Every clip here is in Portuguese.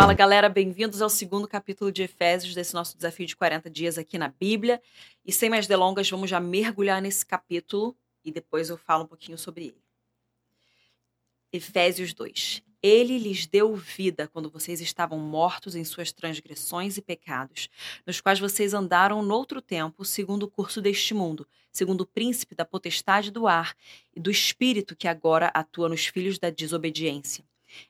Fala galera, bem-vindos ao segundo capítulo de Efésios desse nosso desafio de 40 dias aqui na Bíblia. E sem mais delongas, vamos já mergulhar nesse capítulo e depois eu falo um pouquinho sobre ele. Efésios 2. Ele lhes deu vida quando vocês estavam mortos em suas transgressões e pecados, nos quais vocês andaram noutro tempo, segundo o curso deste mundo, segundo o príncipe da potestade do ar e do espírito que agora atua nos filhos da desobediência.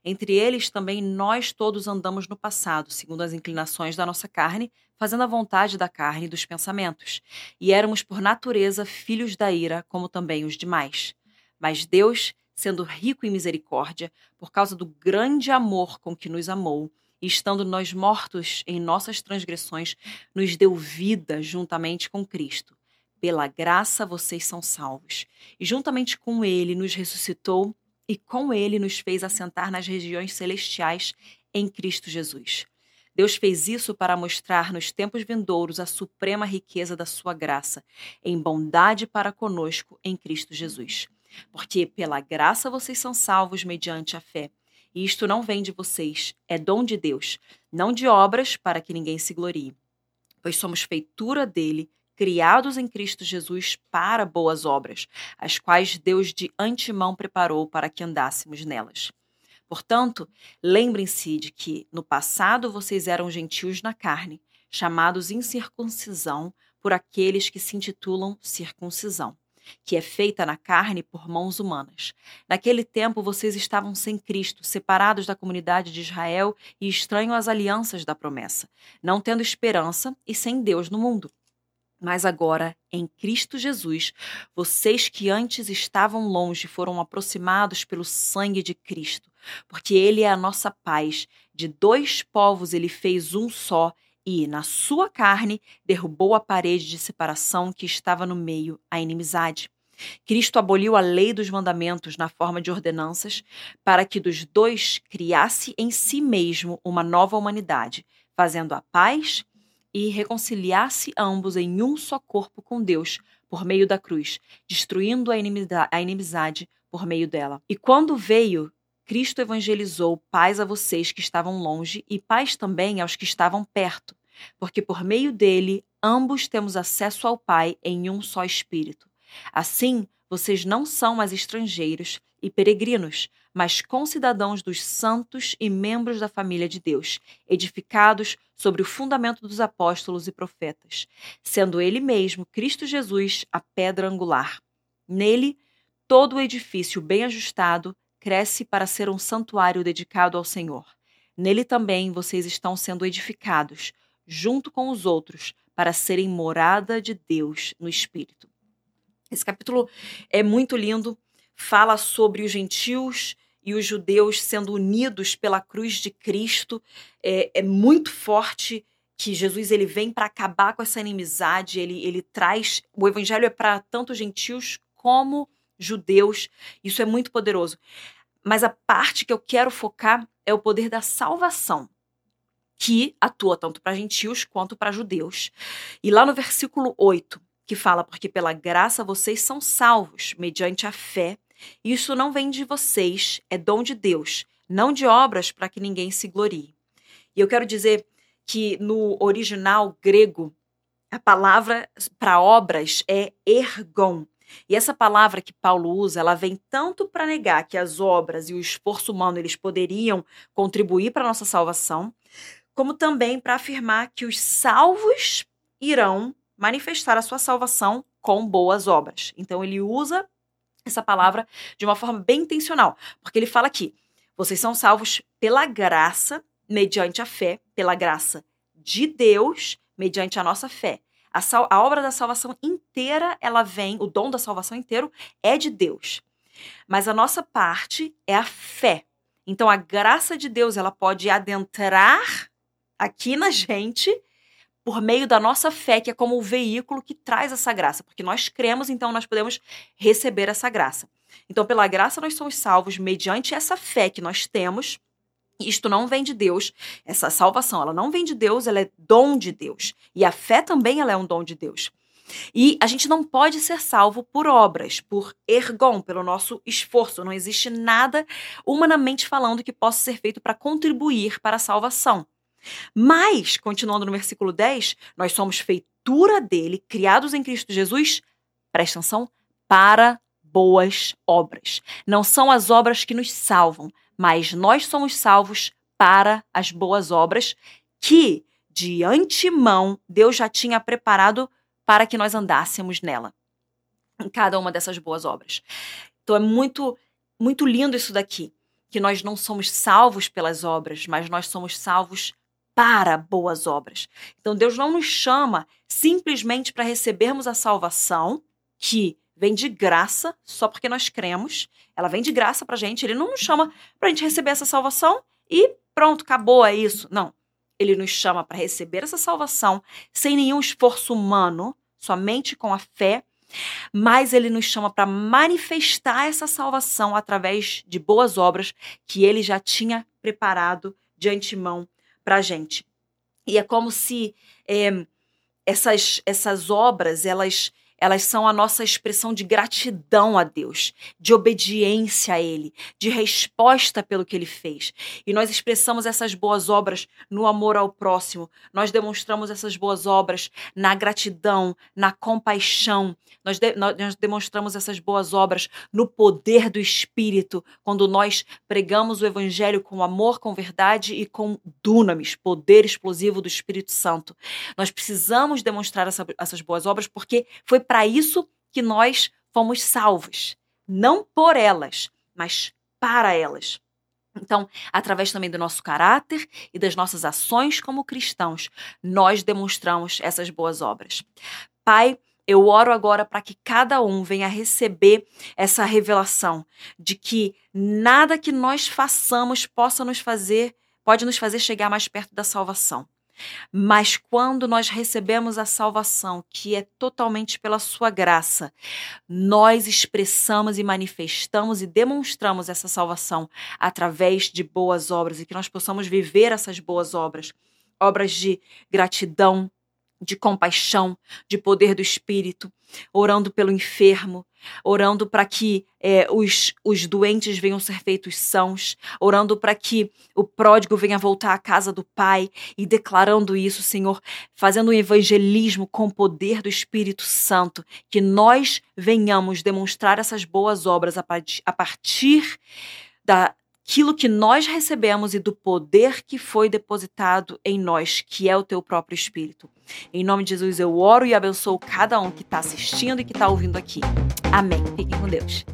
Entre eles também nós todos andamos no passado, segundo as inclinações da nossa carne, fazendo a vontade da carne e dos pensamentos, e éramos por natureza filhos da ira, como também os demais. Mas Deus, sendo rico em misericórdia, por causa do grande amor com que nos amou, e estando nós mortos em nossas transgressões, nos deu vida juntamente com Cristo. Pela graça vocês são salvos. E juntamente com Ele nos ressuscitou e com Ele nos fez assentar nas regiões celestiais em Cristo Jesus. Deus fez isso para mostrar nos tempos vindouros a suprema riqueza da sua graça, em bondade para conosco em Cristo Jesus. Porque pela graça vocês são salvos mediante a fé. E isto não vem de vocês, é dom de Deus, não de obras para que ninguém se glorie. Pois somos feitura dele, criados em Cristo Jesus para boas obras, as quais Deus de antemão preparou para que andássemos nelas. Portanto, lembrem-se de que no passado vocês eram gentios na carne, chamados incircuncisão por aqueles que se intitulam circuncisão que é feita na carne por mãos humanas. Naquele tempo vocês estavam sem Cristo, separados da comunidade de Israel e estranhos às alianças da promessa, não tendo esperança e sem Deus no mundo. Mas agora, em Cristo Jesus, vocês que antes estavam longe foram aproximados pelo sangue de Cristo, porque Ele é a nossa paz. De dois povos Ele fez um só e, na sua carne, derrubou a parede de separação que estava no meio, a inimizade. Cristo aboliu a lei dos mandamentos na forma de ordenanças, para que dos dois criasse em si mesmo uma nova humanidade, fazendo a paz e reconciliasse ambos em um só corpo com Deus por meio da cruz, destruindo a inimizade por meio dela. E quando veio, Cristo evangelizou paz a vocês que estavam longe e paz também aos que estavam perto porque por meio dele ambos temos acesso ao Pai em um só Espírito. Assim, vocês não são mais estrangeiros e peregrinos, mas concidadãos dos santos e membros da família de Deus, edificados sobre o fundamento dos apóstolos e profetas, sendo ele mesmo, Cristo Jesus, a pedra angular. Nele, todo o edifício bem ajustado cresce para ser um santuário dedicado ao Senhor. Nele também vocês estão sendo edificados junto com os outros, para serem morada de Deus no Espírito. Esse capítulo é muito lindo, fala sobre os gentios e os judeus sendo unidos pela cruz de Cristo. É, é muito forte que Jesus ele vem para acabar com essa inimizade, ele, ele traz. O evangelho é para tanto gentios como judeus, isso é muito poderoso. Mas a parte que eu quero focar é o poder da salvação que atua tanto para gentios quanto para judeus. E lá no versículo 8, que fala: Porque pela graça vocês são salvos, mediante a fé. Isso não vem de vocês, é dom de Deus, não de obras para que ninguém se glorie. E eu quero dizer que no original grego, a palavra para obras é ergon. E essa palavra que Paulo usa, ela vem tanto para negar que as obras e o esforço humano eles poderiam contribuir para a nossa salvação, como também para afirmar que os salvos irão manifestar a sua salvação com boas obras. Então ele usa essa palavra de uma forma bem intencional, porque ele fala aqui: vocês são salvos pela graça, mediante a fé, pela graça de Deus, mediante a nossa fé. A, a obra da salvação inteira, ela vem, o dom da salvação inteiro é de Deus. Mas a nossa parte é a fé. Então a graça de Deus, ela pode adentrar aqui na gente por meio da nossa fé, que é como o veículo que traz essa graça, porque nós cremos, então nós podemos receber essa graça. Então, pela graça, nós somos salvos mediante essa fé que nós temos. Isto não vem de Deus, essa salvação, ela não vem de Deus, ela é dom de Deus. E a fé também ela é um dom de Deus. E a gente não pode ser salvo por obras, por ergon, pelo nosso esforço. Não existe nada, humanamente falando, que possa ser feito para contribuir para a salvação. Mas, continuando no versículo 10, nós somos feitura dele, criados em Cristo Jesus, presta atenção, para boas obras. Não são as obras que nos salvam, mas nós somos salvos para as boas obras que, de antemão, Deus já tinha preparado para que nós andássemos nela, em cada uma dessas boas obras. Então é muito, muito lindo isso daqui, que nós não somos salvos pelas obras, mas nós somos salvos para boas obras. Então Deus não nos chama simplesmente para recebermos a salvação, que vem de graça, só porque nós cremos. Ela vem de graça para gente. Ele não nos chama para a gente receber essa salvação e pronto, acabou, é isso. Não. Ele nos chama para receber essa salvação sem nenhum esforço humano, somente com a fé, mas ele nos chama para manifestar essa salvação através de boas obras que ele já tinha preparado de antemão para a gente. E é como se é, essas, essas obras elas elas são a nossa expressão de gratidão a Deus, de obediência a Ele, de resposta pelo que Ele fez. E nós expressamos essas boas obras no amor ao próximo, nós demonstramos essas boas obras na gratidão, na compaixão, nós, de, nós demonstramos essas boas obras no poder do Espírito, quando nós pregamos o Evangelho com amor, com verdade e com dunamis, poder explosivo do Espírito Santo. Nós precisamos demonstrar essa, essas boas obras porque foi para isso que nós fomos salvos. Não por elas, mas para elas. Então, através também do nosso caráter e das nossas ações como cristãos, nós demonstramos essas boas obras. Pai, eu oro agora para que cada um venha receber essa revelação de que nada que nós façamos possa nos fazer, pode nos fazer chegar mais perto da salvação. Mas quando nós recebemos a salvação, que é totalmente pela sua graça, nós expressamos e manifestamos e demonstramos essa salvação através de boas obras e que nós possamos viver essas boas obras, obras de gratidão, de compaixão, de poder do Espírito, orando pelo enfermo, orando para que é, os, os doentes venham ser feitos sãos, orando para que o pródigo venha voltar à casa do Pai e declarando isso, Senhor, fazendo um evangelismo com o poder do Espírito Santo, que nós venhamos demonstrar essas boas obras a, a partir da, aquilo que nós recebemos e do poder que foi depositado em nós, que é o teu próprio Espírito. Em nome de Jesus eu oro e abençoo cada um que está assistindo e que está ouvindo aqui. Amém. Fiquem com Deus.